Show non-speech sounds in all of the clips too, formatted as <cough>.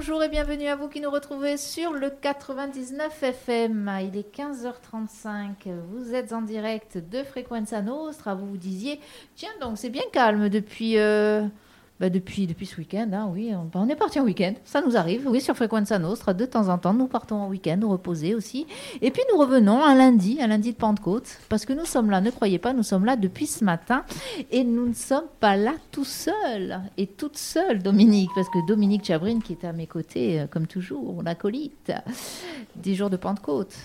Bonjour et bienvenue à vous qui nous retrouvez sur le 99 FM. Il est 15h35. Vous êtes en direct de Frequenza Nostra. Vous vous disiez, tiens donc c'est bien calme depuis... euh, bah, depuis, depuis ce week-end, hein, oui, on, est parti en week-end, ça nous arrive, oui, sur Frequenza Nostra, de temps en temps, nous partons en week-end, nous reposer aussi, et puis nous revenons un lundi, un lundi de Pentecôte, parce que nous sommes là, ne croyez pas, nous sommes là depuis ce matin, et nous ne sommes pas là tout seuls, et toute seule, Dominique, parce que Dominique Chabrine, qui est à mes côtés, euh, comme toujours, l'acolyte des jours de Pentecôte,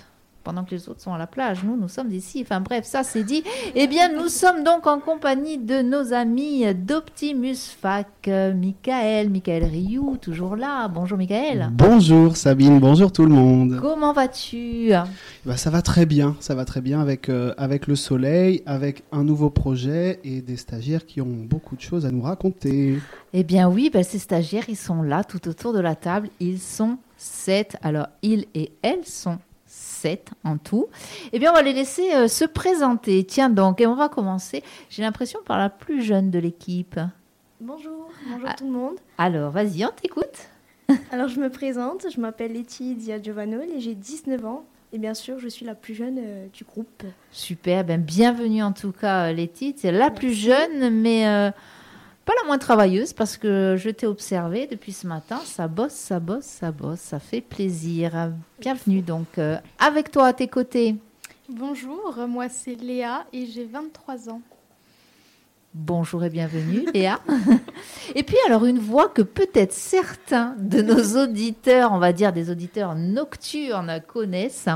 pendant que les autres sont à la plage. Nous, nous sommes ici. Enfin bref, ça c'est dit. Eh bien, nous sommes donc en compagnie de nos amis d'Optimus Fac, euh, Michael, Michael Rioux, toujours là. Bonjour Michael. Bonjour Sabine, bonjour tout le monde. Comment vas-tu? Bah, ça va très bien, ça va très bien avec, euh, avec le soleil, avec un nouveau projet et des stagiaires qui ont beaucoup de choses à nous raconter. Eh bien oui, ben, ces stagiaires, ils sont là tout autour de la table. Ils sont sept. Alors, ils et elles sont sept en tout. Eh bien, on va les laisser euh, se présenter. Tiens donc, et on va commencer, j'ai l'impression, par la plus jeune de l'équipe. Bonjour, bonjour Ah. tout le monde. Alors, vas-y, on t'écoute. <laughs> Alors je me présente, je m'appelle Letty Dia Giovanol et j'ai 19 ans. Et bien sûr, je suis la plus jeune euh, du groupe. Super, ben bienvenue en tout cas, Letty. C'est la plus jeune, mais euh, pas la moins travailleuse parce que je t'ai observé depuis ce matin. Ça bosse, ça bosse, ça bosse. Ça fait plaisir. Bienvenue donc euh, avec toi à tes côtés. Bonjour, moi c'est Léa et j'ai 23 ans. Bonjour et bienvenue, <laughs> Léa. Et puis alors une voix que peut-être certains de nos <laughs> auditeurs, on va dire des auditeurs nocturnes, connaissent.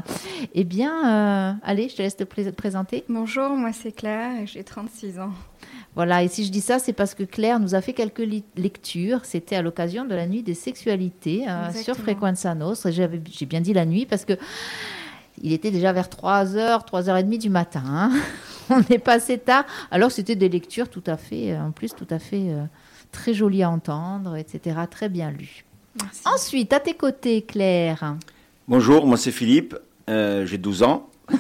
Eh bien, euh, allez, je te laisse te pré- présenter. Bonjour, moi c'est Claire et j'ai 36 ans. Voilà, et si je dis ça, c'est parce que Claire nous a fait quelques lectures. C'était à l'occasion de la nuit des sexualités euh, sur. Frequenza Nostra. J'avais- J'ai bien dit la nuit parce que il était déjà vers 3h, 3h30 du matin. hein. <laughs> On est passé tard. Alors, c'était des lectures tout à fait, euh, en plus, tout à fait euh, très jolies à entendre, etc. Très bien lues. Merci. Ensuite, à tes côtés, Claire. Bonjour, moi c'est Philippe, euh, j'ai 12 ans. <laughs>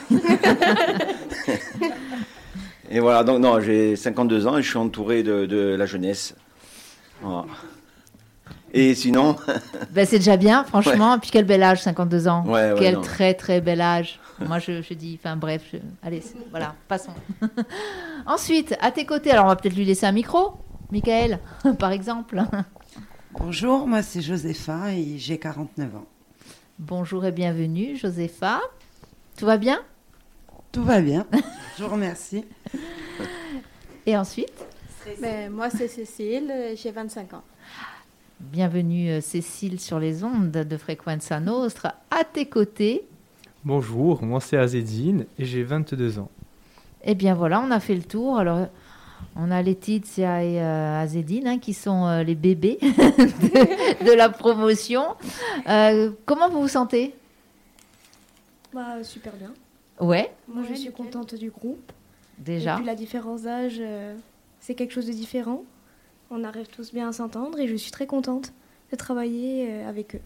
et voilà, donc non, j'ai 52 ans et je suis entouré de, de la jeunesse. Voilà. Et sinon, <laughs> Ben, c'est déjà bien, franchement. Puis quel bel âge, 52 ans. Ouais, ouais, quel non. très très bel âge. Moi, je, je dis, enfin bref, je- allez, voilà, passons. <laughs> Ensuite, à tes côtés, alors on va peut-être lui laisser un micro, Michael, <laughs> par exemple. Bonjour, moi c'est Josépha et j'ai 49 ans. Bonjour et bienvenue, Josépha. Tout va bien? Tout va bien, je vous remercie. <laughs> Et ensuite, Ben, moi c'est Cécile, j'ai 25 ans. bienvenue euh, Cécile sur les ondes de Frequenza Nostra. À tes côtés, Bonjour, moi c'est Azedine et j'ai 22 ans. Eh bien voilà, on a fait le tour. Alors, on a Laetitia et euh, Azedine hein, qui sont euh, les bébés <laughs> de, de la promotion. Euh, comment vous vous sentez? Bah, super bien. Ouais, Moi, je suis nickel. contente du groupe. Déjà. Et puis la différence d'âge, euh, c'est quelque chose de différent. On arrive tous bien à s'entendre et je suis très contente de travailler euh, avec eux.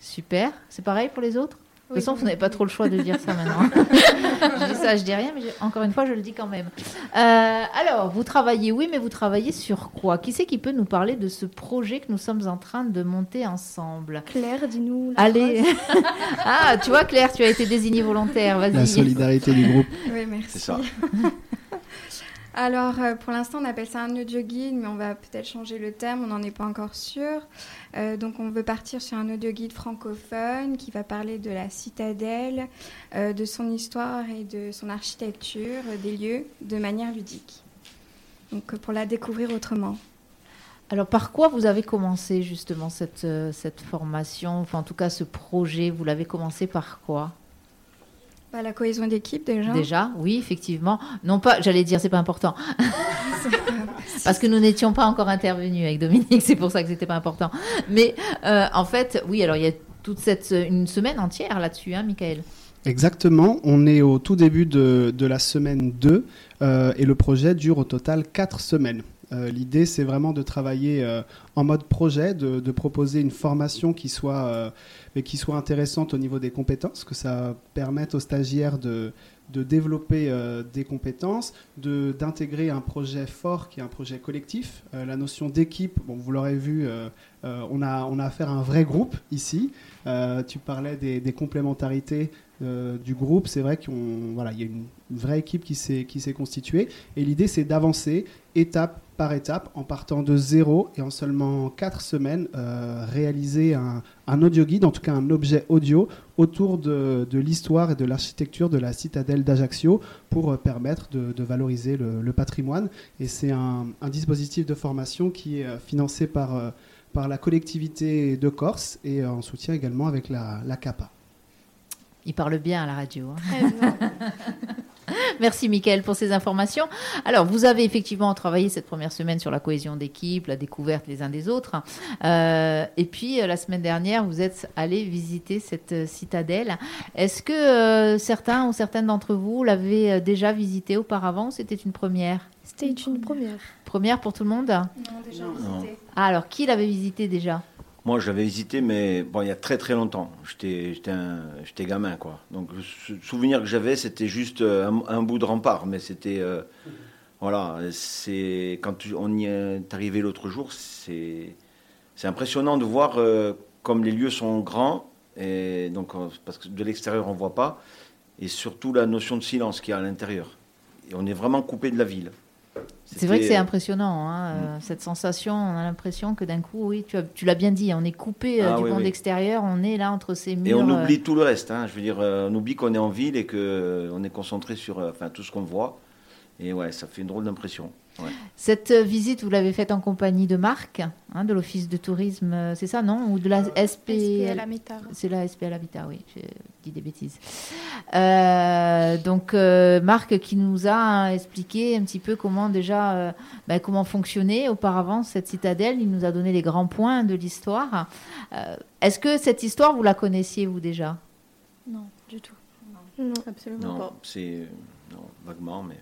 Super. C'est pareil pour les autres? De toute façon, vous n'avez pas trop le choix de dire ça maintenant. <laughs> je dis ça, je dis rien, mais je- encore une fois, je le dis quand même. Euh, alors, vous travaillez, oui, mais vous travaillez sur quoi? Qui c'est qui peut nous parler de ce projet que nous sommes en train de monter ensemble? Claire, dis-nous. la Allez. <laughs> ah, tu vois, Claire, tu as été désignée volontaire. La Vas-y. solidarité du groupe. Oui, merci. c'est ça. <laughs> Alors, euh, pour l'instant, on appelle ça un audio guide, mais on va peut-être changer le thème, on n'en est pas encore sûr. Euh, donc, on veut partir sur un audio guide francophone qui va parler de la citadelle, euh, de son histoire et de son architecture, des lieux, de manière ludique. Donc, pour la découvrir autrement. Alors, par quoi vous avez commencé justement cette, cette formation? Enfin, en tout cas, ce projet, vous l'avez commencé par quoi? Bah, la cohésion d'équipe, déjà. Déjà, oui, effectivement. Non pas, j'allais dire, c'est pas important. <laughs> Parce que nous n'étions pas encore intervenus avec Dominique, c'est pour ça que c'était pas important. Mais euh, en fait, oui, alors il y a toute cette une semaine entière là-dessus, hein, Michael. Exactement, on est au tout début de, de la semaine 2 euh, et le projet dure au total 4 semaines. Euh, L'idée, c'est vraiment de travailler euh, en mode projet, de, proposer une formation qui soit, euh, qui soit intéressante au niveau des compétences, que ça permette aux stagiaires de, de développer euh, des compétences, d'intégrer un projet fort qui est un projet collectif. La notion d'équipe, bon, vous l'aurez vu, on, a, on a affaire à un vrai groupe ici. Tu parlais des, des complémentarités du groupe. C'est vrai qu'il voilà, il y a une vraie équipe qui s'est constituée. Et l'idée, c'est d'avancer étape par étape, en partant de zéro et en seulement quatre semaines, euh, réaliser un, un audio guide, en tout cas un objet audio, autour de, de l'histoire et de l'architecture de la citadelle d'Ajaccio pour euh, permettre de, de valoriser le, le patrimoine. Et c'est un, un dispositif de formation qui est euh, financé par, euh, par la collectivité de Corse et en soutien également avec la, la CAPA. Il parle bien à la radio. hein. <laughs> <laughs> Merci Mickaël pour ces informations. Alors, vous avez effectivement travaillé cette première semaine sur la cohésion d'équipe, la découverte les uns des autres. Euh, et puis, euh, la semaine dernière, vous êtes allé visiter cette euh, citadelle. Est-ce que euh, certains ou certaines d'entre vous l'avaient déjà visité auparavant ou C'était une première? C'était une première. Première pour tout le monde? Non, déjà visité. Ah, alors, qui l'avait visité déjà? Moi, j'avais visité, mais bon, il y a très très longtemps. J'étais, gamin, quoi. Donc, le sou- souvenir que j'avais, c'était juste euh, un, bout de rempart, mais c'était, euh, voilà, quand on y est arrivé l'autre jour, c'est, impressionnant de voir euh, comme les lieux sont grands et donc parce que de l'extérieur on voit pas, et surtout la notion de silence qu'il y a à l'intérieur. On est vraiment coupé de la ville. C'est vrai que c'est impressionnant, hein, euh, cette sensation. On a l'impression que d'un coup, oui, tu, as- tu l'as bien dit, on est coupé euh, Ah du oui, monde oui. extérieur, on est là entre ces murs. Et on euh, oublie tout le reste. hein. Je veux dire, euh, on oublie qu'on est en ville et que euh, on est concentré sur euh, enfin, tout ce qu'on voit. Et ouais, ça fait une drôle d'impression. Ouais. Cette euh, visite, vous l'avez faite en compagnie de Marc, hein, de l'Office de tourisme, euh, c'est ça, non Ou de la SP... SPL Habitat. C'est la SPL Habitat, oui, j'ai dit des bêtises. Euh, donc, euh, Marc qui nous a expliqué un petit peu comment déjà, euh, ben, comment fonctionnait auparavant cette citadelle. Il nous a donné les grands points de l'histoire. Euh, Est-ce que cette histoire, vous la connaissiez, vous déjà? Non, du tout. Non. Absolument Non, pas. c'est non, vaguement, mais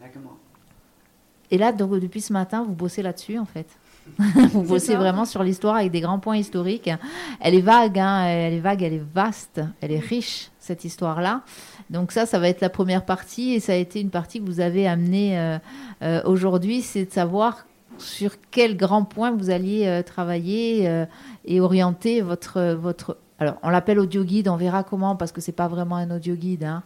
Vaguement. Et là, donc, depuis ce matin, vous bossez là-dessus, en fait. <laughs> vous bossez ça. vraiment sur l'histoire avec des grands points historiques. Elle est vague, hein, elle est vague, elle est vaste, elle est riche, cette histoire-là. Donc ça, ça va être la première partie, et ça a été une partie que vous avez amenée euh, euh, aujourd'hui, c'est de savoir sur quel grand point vous alliez euh, travailler et orienter votre, votre... Alors, on l'appelle audio guide, on verra comment, parce que c'est pas vraiment un audio guide. Hein.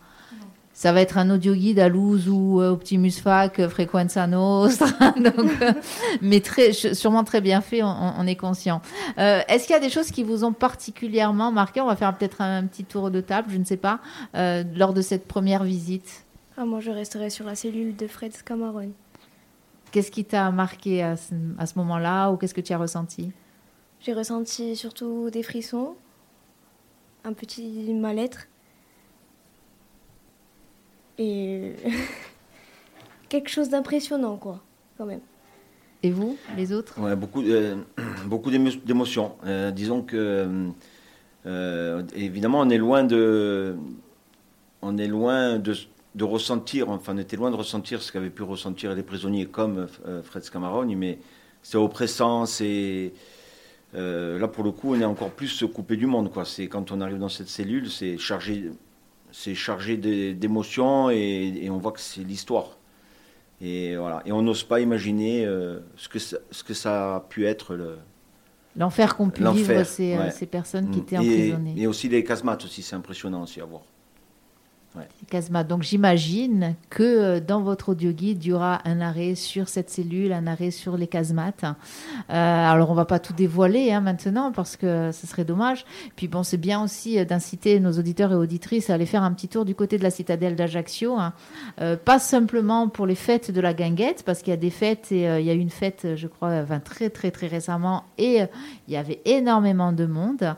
Ça va être un audio guide à Luz ou euh, Optimus Fac, euh, Frequenza Nostra, <laughs> donc, euh, mais très, sûrement très bien fait, on, on est conscient. Euh, Est-ce qu'il y a des choses qui vous ont particulièrement marqué? On va faire peut-être un, petit tour de table, je ne sais pas, euh, lors de cette première visite. Ah, moi, je resterai sur la cellule de Fred Scamarone. Qu'est-ce qui t'a marqué à ce, à ce moment-là ou qu'est-ce que tu as ressenti? J'ai ressenti surtout des frissons, un petit mal-être et <laughs> quelque chose d'impressionnant, quoi, quand même. Et vous, les autres? Ouais, beaucoup, euh, <clears throat> beaucoup d'émo- d'émotions. Euh, disons que euh, évidemment, on est loin de, on est loin de, de ressentir. Enfin, on était loin de ressentir ce qu'avaient pu ressentir les prisonniers comme euh, Fred Scamarone, mais c'est oppressant, c'est euh, là pour le coup, on est encore plus coupé du monde. Quoi. C'est quand on arrive dans cette cellule, c'est chargé, c'est chargé d'é- d'émotions et, et on voit que c'est l'histoire. Et voilà. Et on n'ose pas imaginer euh, ce que ça, ce que ça a pu être le. L'enfer qu'ont pu vivre ces, euh, ouais. ces personnes qui Mm. étaient et, emprisonnées. et aussi les casemates aussi, c'est impressionnant aussi à voir. Casma. Donc j'imagine que euh, dans votre audio guide, il y aura un arrêt sur cette cellule, un arrêt sur les casemates. Euh, alors on va pas tout dévoiler hein, maintenant parce que ce serait dommage. Puis bon, c'est bien aussi euh, d'inciter nos auditeurs et auditrices à aller faire un petit tour du côté de la citadelle d'Ajaccio. hein. Pas simplement pour les fêtes de la guinguette, parce qu'il y a des fêtes et il y a eu une fête, je crois, très très très récemment et il y avait énormément de monde.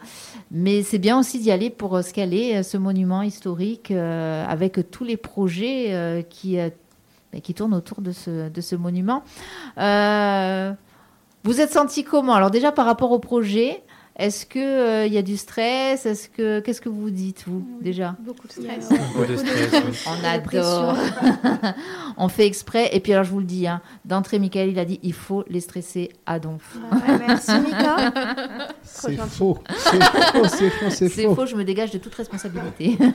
Mais c'est bien aussi d'y aller pour ce qu'elle est, ce monument historique, avec tous les projets euh, qui, euh, qui tournent autour de ce, de ce monument. Euh, vous êtes senti comment? Alors déjà par rapport au projet, Est-ce que euh, il y a du stress? Est-ce que qu'est-ce que vous dites vous Oui. déjà? Beaucoup de stress. Beaucoup de stress, oui. On adore. <laughs> On fait exprès. Et puis alors je vous le dis, hein, d'entrée, Michael, il a dit, il faut les stresser à donf. Ouais, merci Mika. <laughs> C'est faux. C'est faux, c'est faux, c'est faux. faux, je me dégage de toute responsabilité. <laughs>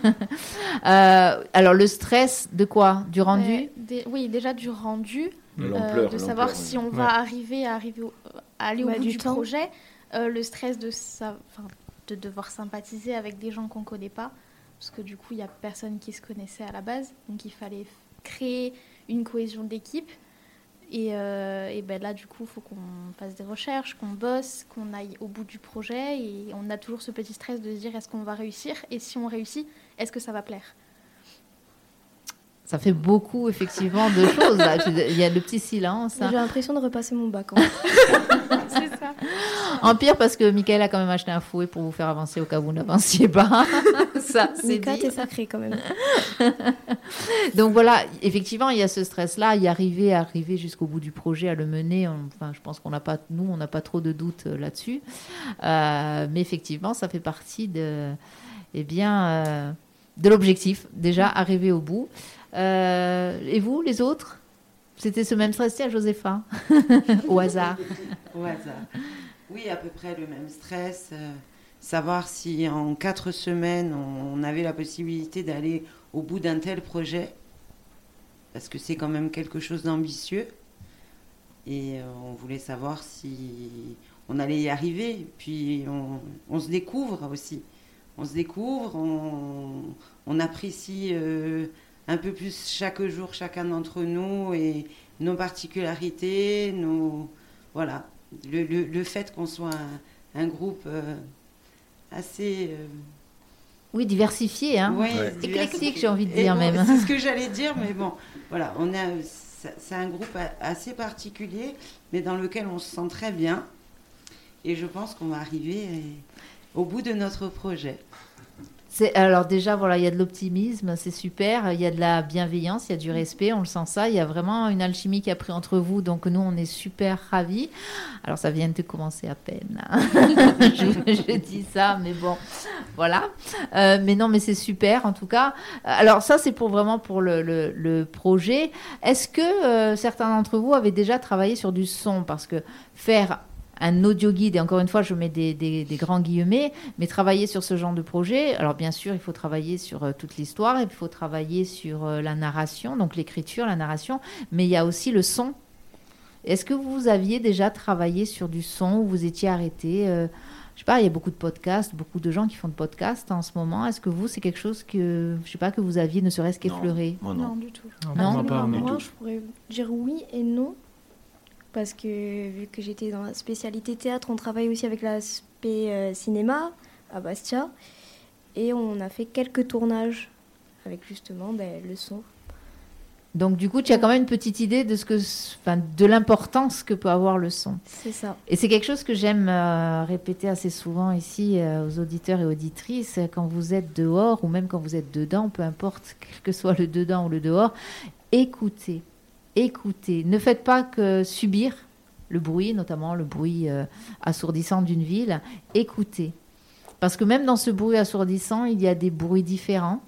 Euh, alors le stress de quoi? Du rendu? Mais dé- Oui, déjà du rendu, De euh, l'ampleur, de l'ampleur, savoir si on Ouais. va arriver à, arriver au- à aller au Bah, bout du du, temps. projet, euh, le stress de, devoir sympathiser avec des gens qu'on ne connaît pas, parce que du coup, il n'y a personne qui se connaissait à la base, donc il fallait créer une cohésion d'équipe. Et, euh, ben là, du coup, il faut qu'on fasse des recherches, qu'on bosse, qu'on aille au bout du projet. Et on a toujours ce petit stress de se dire est-ce qu'on va réussir? Et si on réussit, est-ce que ça va plaire? Ça fait beaucoup effectivement de choses. là. Il y a le petit silence. hein. J'ai l'impression de repasser mon bac. en <laughs> fait. C'est ça. En pire parce que Michael a quand même acheté un fouet pour vous faire avancer au cas où vous n'avanciez pas. <laughs> Ça, c'est dit. t'es sacré quand même. <laughs> Donc voilà, effectivement, il y a ce stress-là, y arriver, arriver jusqu'au bout du projet, à le mener. Enfin, je pense qu'on n'a pas, nous, on n'a pas trop de doutes euh, là-dessus. Euh, mais effectivement, ça fait partie de, eh bien, euh, de l'objectif. Déjà, arriver au bout. Euh, et vous, les autres? C'était ce même stress, tiens, Josépha, <laughs> au hasard. Au hasard. Oui, à peu près le même stress. euh, savoir si en quatre semaines, on, on avait la possibilité d'aller au bout d'un tel projet. Parce que c'est quand même quelque chose d'ambitieux. Et euh, on voulait savoir si on allait y arriver. Puis on, on se découvre aussi. On se découvre, on, on apprécie euh, un peu plus chaque jour chacun d'entre nous et nos particularités, nos, voilà, le, le- le fait qu'on soit un, un groupe euh, assez euh, Oui, diversifié, hein ouais, Ouais. diversifié. Éclectique, j'ai envie de dire bon, même. C'est ce que <laughs> j'allais dire, mais bon, voilà, on a, c'est un groupe assez particulier, mais dans lequel on se sent très bien. Et je pense qu'on va arriver euh, au bout de notre projet. Alors déjà, voilà, il y a de l'optimisme, c'est super. Il y a de la bienveillance, il y a du respect, on le sent ça. Il y a vraiment une alchimie qui a pris entre vous, donc nous, on est super ravis. Alors ça vient de commencer à peine. <laughs> je, dis ça, mais bon, voilà. Euh, mais non, mais c'est super en tout cas. Alors ça, c'est pour vraiment pour le projet. Est-ce que euh, certains d'entre vous avaient déjà travaillé sur du son? Parce que faire un audio guide, et encore une fois, je mets des, des- des grands guillemets, mais travailler sur ce genre de projet, alors bien sûr, il faut travailler sur euh, toute l'histoire, et il faut travailler sur euh, la narration, donc l'écriture, la narration, mais il y a aussi le son. Est-ce que vous aviez déjà travaillé sur du son ou vous étiez arrêté euh, Je sais pas, il y a beaucoup de podcasts, beaucoup de gens qui font de podcasts en ce moment. Est-ce que vous, c'est quelque chose que, je sais pas, que vous aviez ne serait-ce qu'effleuré? Moi, non. du tout. Non, Non. moi pas, du non. Moi, tout. je pourrais dire oui et non. Parce que vu que j'étais dans la spécialité théâtre, on travaille aussi avec l'aspect euh, cinéma à Bastia. Et on a fait quelques tournages avec justement ben, le son. Donc du coup, tu as quand même une petite idée de ce que, enfin, de l'importance que peut avoir le son. C'est ça. Et c'est quelque chose que j'aime euh, répéter assez souvent ici euh, aux auditeurs et auditrices. Quand vous êtes dehors ou même quand vous êtes dedans, peu importe <laughs> quel que soit le dedans ou le dehors, écoutez, écoutez. Ne faites pas que subir le bruit, notamment le bruit euh, assourdissant d'une ville. Écoutez. Parce que même dans ce bruit assourdissant, il y a des bruits différents.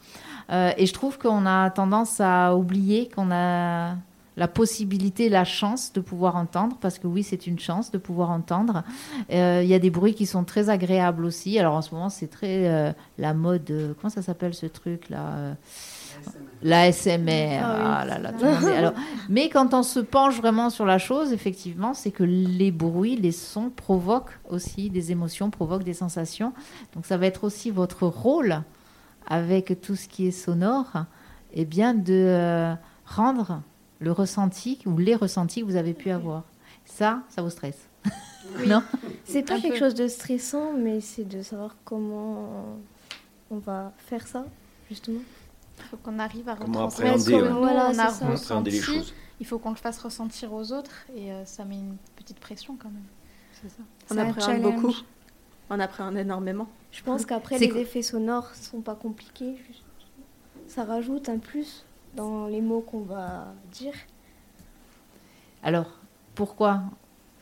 Euh, et je trouve qu'on a tendance à oublier qu'on a la possibilité, la chance de pouvoir entendre, parce que oui, c'est une chance de pouvoir entendre. Euh, Il y a des bruits qui sont très agréables aussi. Alors en ce moment, c'est très la mode. comment ça s'appelle ce truc là euh, La SMR. Ah oui, Ah là là, tout le monde est- alors, mais quand on se penche vraiment sur la chose, effectivement, c'est que les bruits, les sons provoquent aussi des émotions, provoquent des sensations. Donc ça va être aussi votre rôle avec tout ce qui est sonore, et bien de euh, rendre le ressenti ou les ressentis que vous avez pu avoir. Ça, ça vous stresse. <laughs> Non C'est pas Un quelque peu. chose de stressant, mais c'est de savoir comment on va faire ça, justement. Il faut qu'on arrive à Comment retransmettre ce appréhender, que ouais. nous, Voilà, on a c'est ça. Comment appréhender les choses. Il faut qu'on le fasse ressentir aux autres et euh, ça met une petite pression quand même. C'est ça. On appréhende beaucoup. On appréhende énormément. Je pense qu'après, les effets sonores sont pas compliqués. Ça rajoute un plus dans les mots qu'on va dire. Alors, pourquoi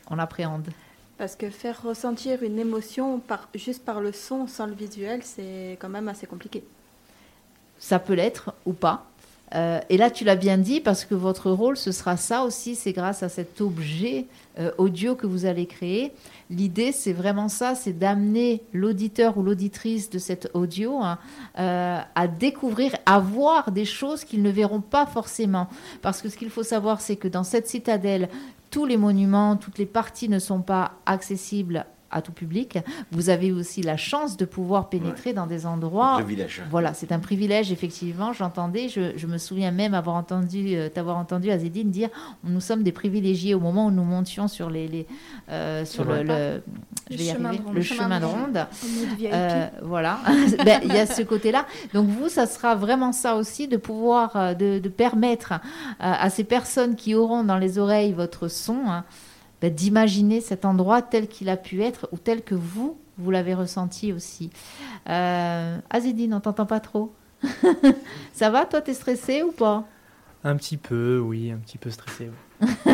on appréhende? Parce que faire ressentir une émotion par, juste par le son sans le visuel, c'est quand même assez compliqué. Ça peut l'être ou pas. Euh, et là, tu l'as bien dit, parce que votre rôle, ce sera ça aussi, c'est grâce à cet objet euh, audio que vous allez créer. L'idée, c'est vraiment ça, c'est d'amener l'auditeur ou l'auditrice de cet audio hein, euh, à découvrir, à voir des choses qu'ils ne verront pas forcément. Parce que ce qu'il faut savoir, c'est que dans cette citadelle, tous les monuments, toutes les parties ne sont pas accessibles à tout public. Vous avez aussi la chance de pouvoir pénétrer dans des endroits. Un privilège. Voilà, c'est un privilège, effectivement. J'entendais, je, je, me souviens même avoir entendu, euh, t'avoir entendu, Azedine, dire nous sommes des privilégiés au moment où nous montions sur, les, les euh, sur le, le, je vais y chemin arriver, de ronde. le chemin de ronde. Euh, voilà, <laughs> Ben, il y a ce côté-là. Donc vous, ça sera vraiment ça aussi, de pouvoir, de, de permettre à ces personnes qui auront dans les oreilles votre son, hein, ben, d'imaginer cet endroit tel qu'il a pu être ou tel que vous, vous l'avez ressenti aussi. Euh, Azedine, on t'entend pas trop <laughs> Ça va, toi, t'es stressé ou pas? Un petit peu, oui, un petit peu stressé. oui. <laughs>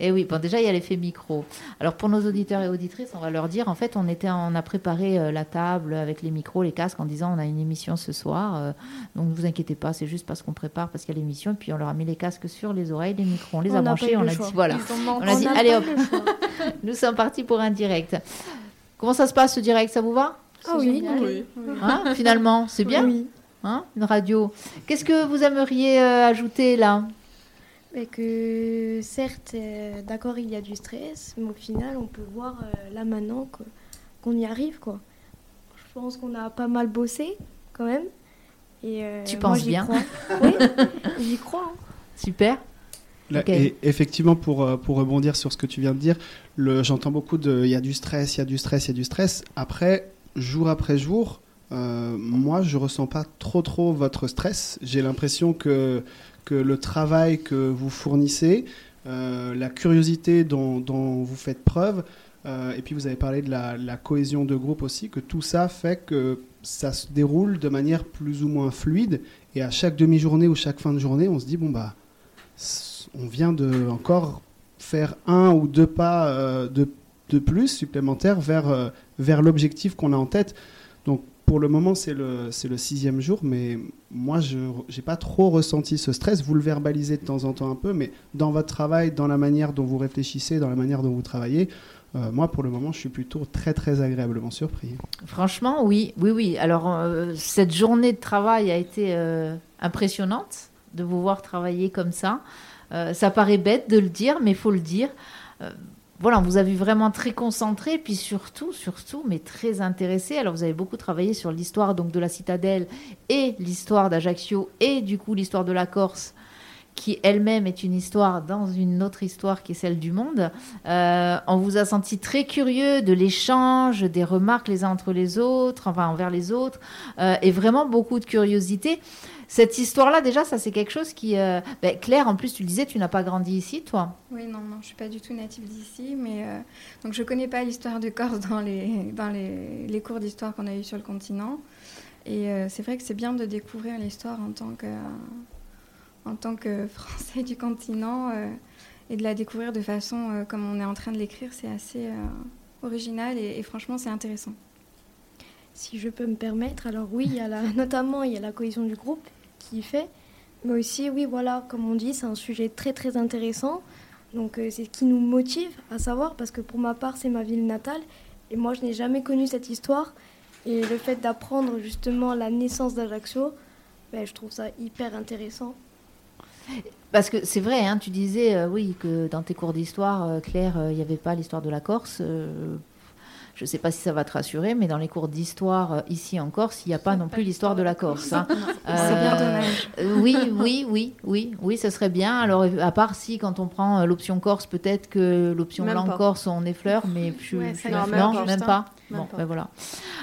Et oui, bon, déjà, il y a l'effet micro. Alors, pour nos auditeurs et auditrices, on va leur dire, en fait, on, était, on a préparé euh, la table avec les micros, les casques, en disant, on a une émission ce soir. euh, donc, ne vous inquiétez pas, c'est juste parce qu'on prépare, parce qu'il y a l'émission. Et puis, on leur a mis les casques sur les oreilles, les micros, on les On a branchés, on a choix. dit, voilà. On a dit, allez hop, <laughs> nous sommes partis pour un direct. Comment ça se passe, ce direct? Ça vous va? Ah oui, oui. Hein, Finalement, c'est bien Oui. hein, Une radio. Qu'est-ce que vous aimeriez euh, ajouter là? Que certes, euh, d'accord, il y a du stress, mais au final, on peut voir euh, là maintenant qu'on y arrive, quoi. Je pense qu'on a pas mal bossé, quand même. Et, euh, Tu moi, penses j'y bien. crois. <laughs> Oui, j'y crois. hein. Super. Là, Ok. Et effectivement, pour, pour rebondir sur ce que tu viens de dire, j'entends beaucoup de il y a du stress, il y a du stress, il y a du stress. Après, jour après jour, euh, moi, je ressens pas trop trop votre stress. J'ai l'impression que, que le travail que vous fournissez, euh, la curiosité dont, vous faites preuve, euh, et puis vous avez parlé de la, cohésion de groupe aussi, que tout ça fait que ça se déroule de manière plus ou moins fluide. Et à chaque demi-journée ou chaque fin de journée, on se dit, bon, bah, on vient de encore faire un ou deux pas euh, de, de plus supplémentaires vers, vers l'objectif qu'on a en tête. Donc pour le moment, c'est le, le sixième jour, mais moi, je n'ai pas trop ressenti ce stress. Vous le verbalisez de temps en temps un peu, mais dans votre travail, dans la manière dont vous réfléchissez, dans la manière dont vous travaillez, euh, moi, pour le moment, je suis plutôt très, très agréablement surpris. Franchement, oui, oui, oui. Alors, euh, cette journée de travail a été euh, impressionnante de vous voir travailler comme ça. Ça paraît bête de le dire, mais il faut le dire. Voilà, on vous a vraiment très concentré, puis surtout, surtout, mais très intéressé. Alors, vous avez beaucoup travaillé sur l'histoire donc de la citadelle et l'histoire d'Ajaccio et du coup l'histoire de la Corse qui elle-même est une histoire dans une autre histoire qui est celle du monde. Euh, on vous a senti très curieux de l'échange, des remarques les uns entre les autres, enfin envers les autres, euh, et vraiment beaucoup de curiosité. Cette histoire-là, déjà, ça c'est quelque chose qui... euh, ben, Claire, en plus, tu le disais, tu n'as pas grandi ici, toi. Oui, non, non, je suis pas du tout native d'ici, mais euh, donc je connais pas l'histoire de Corse dans les dans les, les cours d'histoire qu'on a eu sur le continent. Et euh, c'est vrai que c'est bien de découvrir l'histoire en tant que en tant que <laughs> Français du continent euh, et de la découvrir de façon euh, comme on est en train de l'écrire, c'est assez euh, original et, et franchement c'est intéressant. Si je peux me permettre, alors oui, il y a la, <laughs> notamment il y a la cohésion du groupe qui y fait, mais aussi oui, voilà, comme on dit, c'est un sujet très très intéressant. Donc euh, c'est ce qui nous motive à savoir, parce que pour ma part, c'est ma ville natale, et moi je n'ai jamais connu cette histoire, et le fait d'apprendre justement la naissance d'Ajaccio, ben, je trouve ça hyper intéressant. Parce que c'est vrai, hein, tu disais, euh, oui, que dans tes cours d'histoire, euh, Claire, il n'y avait pas l'histoire de la Corse. Euh, je ne sais pas si ça va te rassurer, mais dans les cours d'histoire euh, ici en Corse, il n'y a pas non plus l'histoire de la Corse. hein. <laughs> C'est bien dommage. Euh, oui, oui, oui, oui, oui, ça serait bien. Alors, euh, à part si, quand on prend euh, l'option Corse, peut-être que l'option langue. Corse, on effleure, mais je, Ouais, je- ça non, non, même pas, même pas. Même Bon, pas. ben voilà.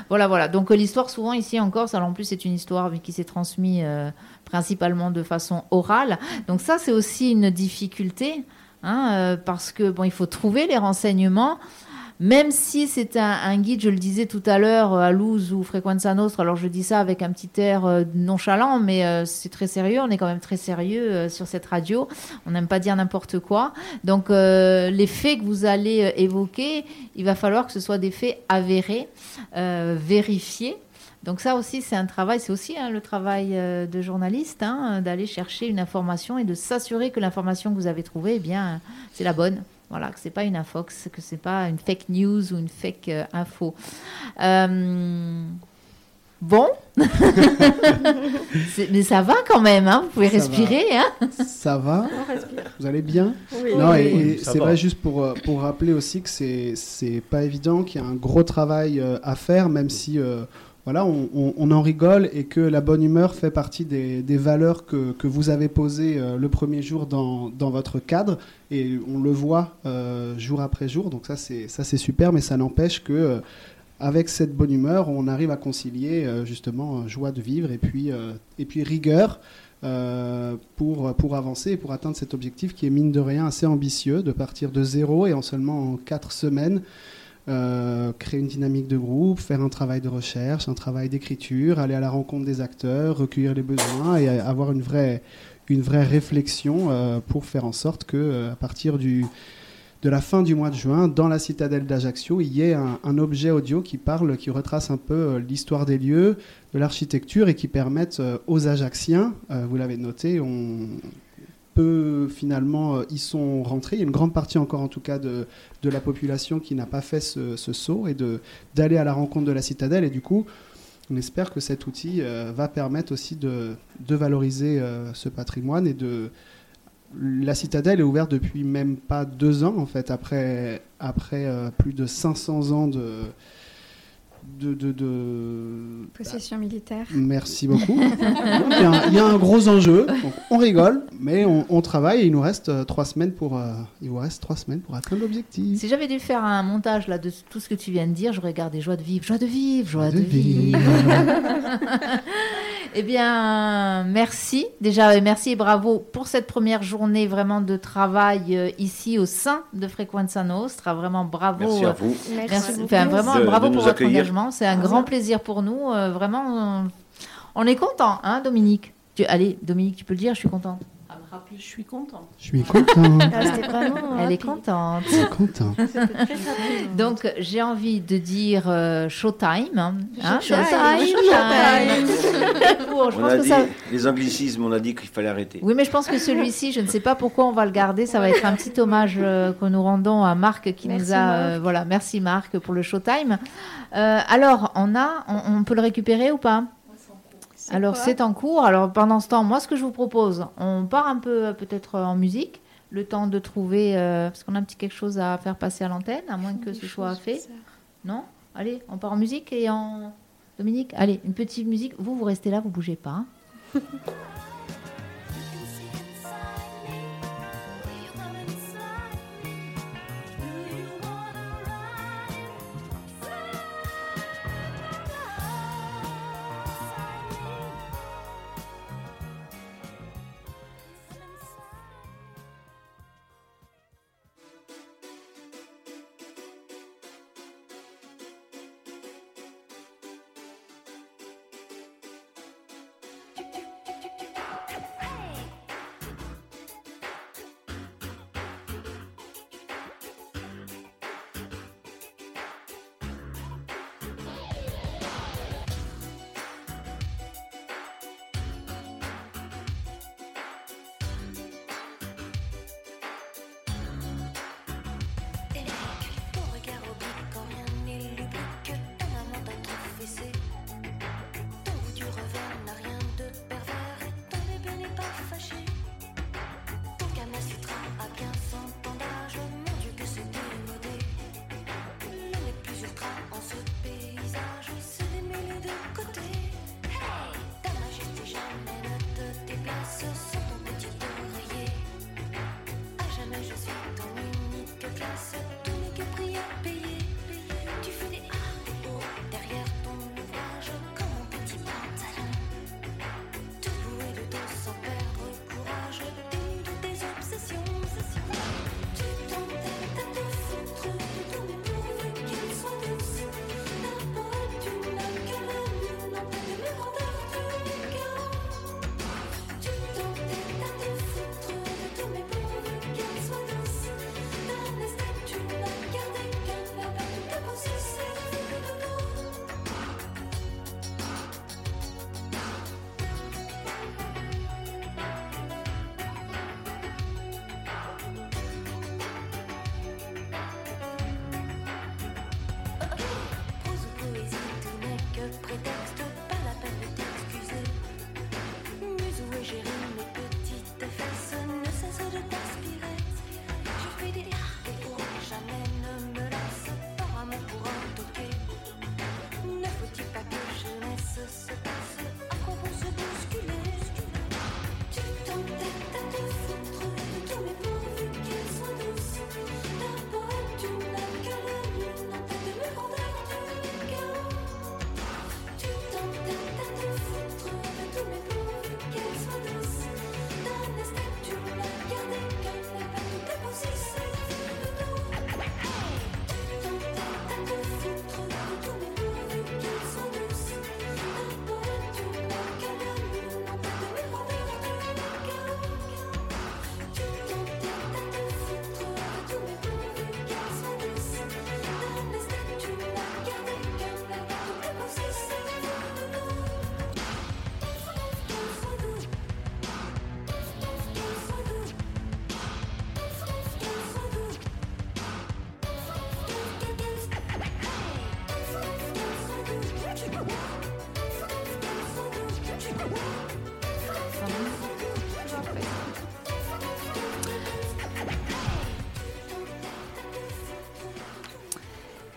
Voilà, voilà. Donc, euh, l'histoire, souvent, ici en Corse, alors en plus, c'est une histoire qui s'est transmise euh, principalement de façon orale. Donc, ça, c'est aussi une difficulté, hein, euh, parce que, bon, il faut trouver les renseignements. Même si c'est un, guide, je le disais tout à l'heure, à Luz ou Frequenza Nostra, alors je dis ça avec un petit air euh, nonchalant, mais euh, c'est très sérieux, on est quand même très sérieux euh, sur cette radio, on n'aime pas dire n'importe quoi. Donc euh, les faits que vous allez euh, évoquer, il va falloir que ce soit des faits avérés, euh, vérifiés. Donc ça aussi, c'est un travail, c'est aussi hein, le travail euh, de journaliste, hein, d'aller chercher une information et de s'assurer que l'information que vous avez trouvée, eh bien, c'est la bonne. Voilà, que c'est pas une infox, que c'est pas une fake news ou une fake euh, info. Euh, Bon, <laughs> mais ça va quand même, hein, vous pouvez Ça va. respirer. Hein Ça va On respire. Vous allez bien Oui. Non, et, c'est vrai juste pour, euh, pour rappeler aussi que c'est c'est pas évident, qu'il y a un gros travail euh, à faire, même si euh, voilà, on, en rigole et que la bonne humeur fait partie des, valeurs que, que vous avez posées euh, le premier jour dans, dans votre cadre et on le voit euh, jour après jour. Donc ça c'est super, mais ça n'empêche que euh, avec cette bonne humeur, on arrive à concilier justement joie de vivre et puis et puis rigueur pour, pour avancer et pour atteindre cet objectif qui est mine de rien assez ambitieux, de partir de zéro et en seulement en quatre semaines, euh, créer une dynamique de groupe, faire un travail de recherche, un travail d'écriture, aller à la rencontre des acteurs, recueillir les besoins et avoir une vraie, une vraie réflexion euh, pour faire en sorte que euh, à partir du, de la fin du mois de juin, dans la citadelle d'Ajaccio, il y ait un, objet audio qui parle, qui retrace un peu l'histoire des lieux, de l'architecture et qui permettent euh, aux Ajacciens, vous l'avez noté, on peu finalement euh, y sont rentrés. Il y a une grande partie encore en tout cas de, la population qui n'a pas fait ce, saut et d'aller à la rencontre de la citadelle. Et du coup, on espère que cet outil euh, va permettre aussi de, valoriser euh, ce patrimoine et la citadelle est ouverte depuis même pas deux ans en fait après plus de 500 ans de de, de, de- Possession militaire. Merci beaucoup. Il y, a un- il y a un gros enjeu. Donc, on rigole, mais on, on travaille et il nous reste euh, trois semaines pour. euh, il vous reste trois semaines pour atteindre l'objectif. Si j'avais dû faire un montage là de tout ce que tu viens de dire, j'aurais gardé joie de vivre, joie de vivre, joie de, de vivre. <laughs> eh bien, merci déjà, et merci et bravo pour cette première journée vraiment de travail euh, ici au sein de Frequenza Nostra. Vraiment bravo. Merci à euh, vous. Merci, enfin, vraiment De- bravo de pour votre accueillir. engagement. C'est un grand plaisir pour nous. euh, vraiment, euh, on est content, hein, Dominique? Tu- allez, Dominique, tu peux le dire, je suis contente. Je suis contente. Je suis content. Ah, vraiment. Elle est contente. Je suis content. C'était très rapide. Donc, j'ai envie de dire euh, showtime. hein. Hein, Showtime. showtime. Pour, je On pense a que dit, ça- les anglicismes, on a dit qu'il fallait arrêter. Oui, mais je pense que celui-ci, je ne sais pas pourquoi on va le garder. Ça va être un petit hommage euh, que nous rendons à Marc qui Merci, nous a. euh, voilà, merci Marc pour le showtime. Euh, alors, on a, on, on peut le récupérer ou pas? Alors, c'est en cours. Alors, pendant ce temps, moi, ce que je vous propose, on part un peu euh, peut-être euh, en musique, le temps de trouver, euh, parce qu'on a un petit quelque chose à faire passer à l'antenne, à moins que ce soit fait. Non? Allez, on part en musique et en. Dominique, allez, une petite musique. Vous, vous restez là, vous bougez pas. hein. <laughs>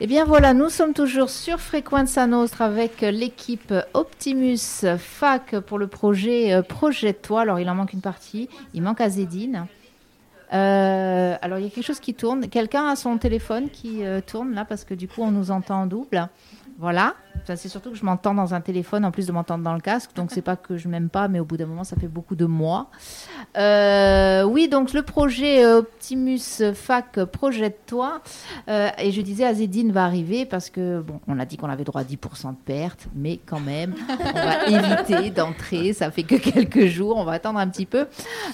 bien voilà, nous sommes toujours sur Frequenza Nostra avec l'équipe Optimus FAC pour le projet euh, Projette-toi. Alors il en manque une partie, il manque Azedine. Euh, alors il y a quelque chose qui tourne. Quelqu'un a son téléphone qui euh, tourne là parce que du coup on nous entend en double. Voilà. C'est surtout que je m'entends dans un téléphone en plus de m'entendre dans le casque. Donc c'est pas que je m'aime pas, mais au bout d'un moment ça fait beaucoup de moi. Euh, oui, donc le projet euh, Optimus Fac Projette-toi. Euh, et je disais, Azedine va arriver parce que, bon, on a dit qu'on avait droit à 10% de perte, mais quand même, on va <laughs> éviter d'entrer. Ça fait que quelques jours, on va attendre un petit peu.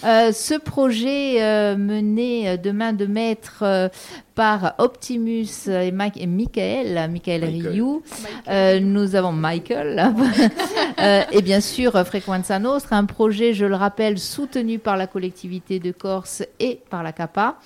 Euh, ce projet mené de main de maître par Optimus et, Mike, et Michael, Michael Michael. Rioux. Euh, nous avons Michael. <laughs> Euh, et bien sûr, Frequenza Nostra, un projet, je le rappelle, soutenu par la collectivité de Corse et par la CAPA.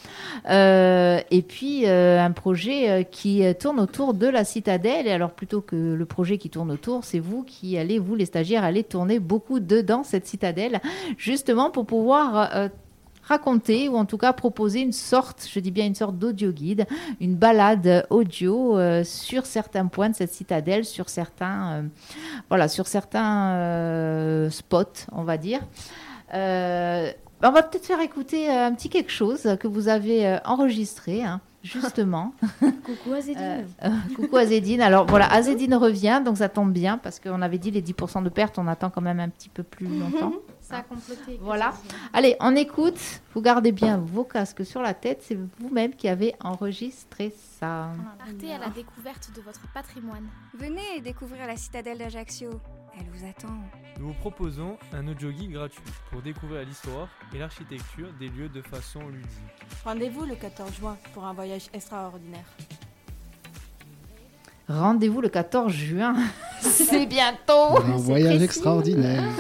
Euh, et puis, euh, un projet qui tourne autour de la citadelle. Et alors, plutôt que le projet qui tourne autour, c'est vous qui allez, vous les stagiaires, allez tourner beaucoup dedans, cette citadelle, justement pour pouvoir... raconter ou en tout cas proposer une sorte, je dis bien une sorte d'audio guide, une balade audio euh, sur certains points de cette citadelle, sur certains, euh, voilà, sur certains euh, spots, on va dire. On va peut-être faire écouter un petit quelque chose que vous avez enregistré, hein, justement. <laughs> Coucou Azedine. Euh, euh, coucou Azedine. Alors voilà, Azedine revient, donc ça tombe bien parce qu'on avait dit les 10% de perte, on attend quand même un petit peu plus longtemps. <laughs> Ça a complété. Voilà. Allez, on écoute. Vous gardez bien vos casques sur la tête. C'est vous-même qui avez enregistré ça. Partez à la découverte de votre patrimoine. Venez découvrir la citadelle d'Ajaccio. Elle vous attend. Nous vous proposons un audio guide gratuit pour découvrir l'histoire et l'architecture des lieux de façon ludique. Rendez-vous le 14 juin pour un voyage extraordinaire. Rendez-vous le 14 juin. <laughs> C'est bientôt. Un voyage extraordinaire. <laughs>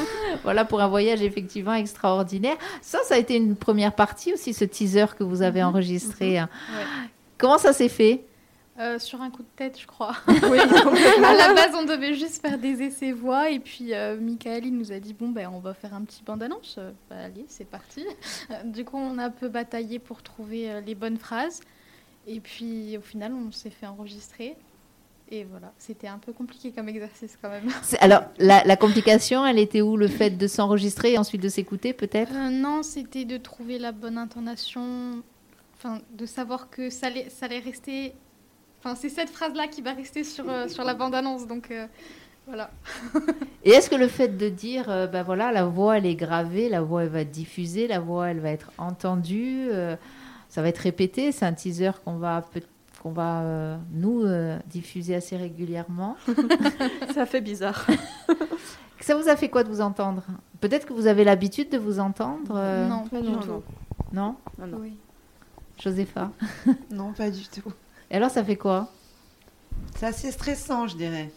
Voilà pour un voyage effectivement extraordinaire. Ça, ça a été une première partie aussi, ce teaser que vous avez enregistré. hein. Comment ça s'est fait? Euh, sur un coup de tête, je crois. <laughs> à la base, on devait juste faire des essais voix. Et puis, euh, Michael, il nous a dit Bon, ben, on va faire un petit bande-annonce. Euh, bah, allez, c'est parti. Euh, du coup, on a un peu bataillé pour trouver les bonnes phrases. Et puis, au final, on s'est fait enregistrer. Et voilà, c'était un peu compliqué comme exercice quand même. Alors, la, la complication, elle était où Le fait de s'enregistrer et ensuite de s'écouter, peut-être? Euh, non, c'était de trouver la bonne intonation, enfin de savoir que ça allait, ça allait rester. Enfin, c'est cette phrase-là qui va rester sur, euh, sur la bande-annonce, donc euh, voilà. <laughs> Et est-ce que le fait de dire, euh, ben voilà, la voix, elle est gravée, la voix, elle va être diffusée, la voix, elle va être entendue, euh, ça va être répété, c'est un teaser qu'on va peut- qu'on va euh, nous euh, diffuser assez régulièrement. <laughs> Ça fait bizarre. <laughs> Ça vous a fait quoi de vous entendre? Peut-être que vous avez l'habitude de vous entendre euh, non, pas du non, tout. non? Non Non, non. Oui. Josépha? <laughs> Non, pas du tout. Et alors, ça fait quoi? C'est assez stressant, je dirais.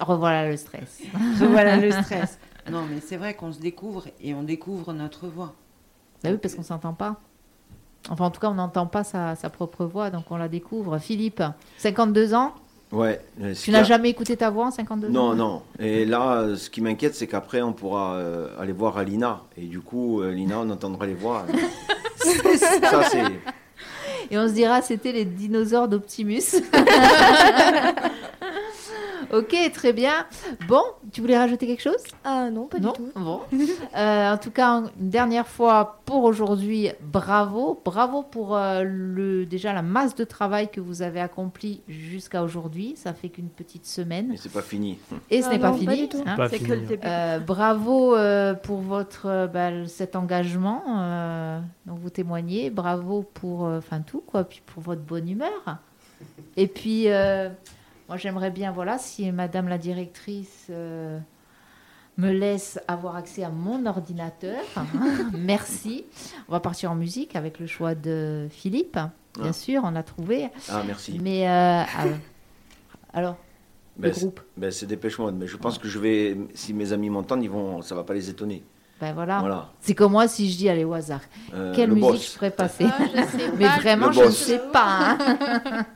Revoilà le stress. voilà le stress. Non, mais c'est vrai qu'on se découvre et on découvre notre voix. Bah oui, parce qu'on s'entend pas. Enfin, en tout cas, on n'entend pas sa, sa propre voix, donc on la découvre. Philippe, 52 ans Ouais. euh, Tu n'as jamais écouté ta voix en 52 ans Non, non. Et là, euh, ce qui m'inquiète, c'est qu'après, on pourra euh, aller voir Alina. Et du coup, euh, Lina, on entendra les voix. <laughs> ça. Et on se dira, c'était les dinosaures d'Optimus. <laughs> ok, très bien. Bon, tu voulais rajouter quelque chose? Ah non, pas non du tout. Bon. <laughs> Euh, en tout cas, une dernière fois pour aujourd'hui, bravo. Bravo pour euh, le, déjà la masse de travail que vous avez accompli jusqu'à aujourd'hui. Ça fait qu'une petite semaine. Mais c'est pas fini. Et ce Ah n'est pas fini. du tout. hein. Pas que fini, le début. Euh, bravo euh, pour votre bah, cet engagement euh, dont vous témoignez. Bravo pour euh, enfin tout quoi, puis pour votre bonne humeur. Et puis euh, moi j'aimerais bien voilà si Madame la directrice euh, me laisse avoir accès à mon ordinateur. <laughs> Merci. On va partir en musique avec le choix de Philippe. Bien Ah. sûr, on a trouvé. Ah, merci. Mais euh, ah, <laughs> alors le Ben, c'est- groupe. ben, c'est Dépêche Mode. Mais je pense que je vais. Si mes amis m'entendent, ils vont, ça va pas les étonner. Ben voilà. Voilà. C'est comme moi si je dis allez au hasard. Euh, Quelle le musique boss. je ferais <laughs> passer Ah, je sais Mais pas. vraiment, je ne sais pas. hein.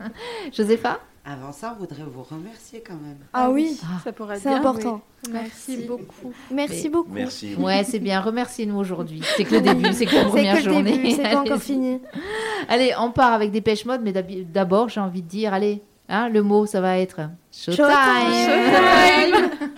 Josépha Avant ça, on voudrait vous remercier quand même. Ah oui, Ça pourrait être c'est important. Merci Merci. beaucoup. Merci Mais- beaucoup. Merci. Ouais, c'est bien. Remerciez-nous aujourd'hui. C'est que le début, c'est que la <laughs> première que journée. c'est pas encore fini. Allez, on part avec Dépêche Mode, mais d'ab- d'abord, j'ai envie de dire, allez, Hein, le mot, ça va être showtime. Showtime. <laughs>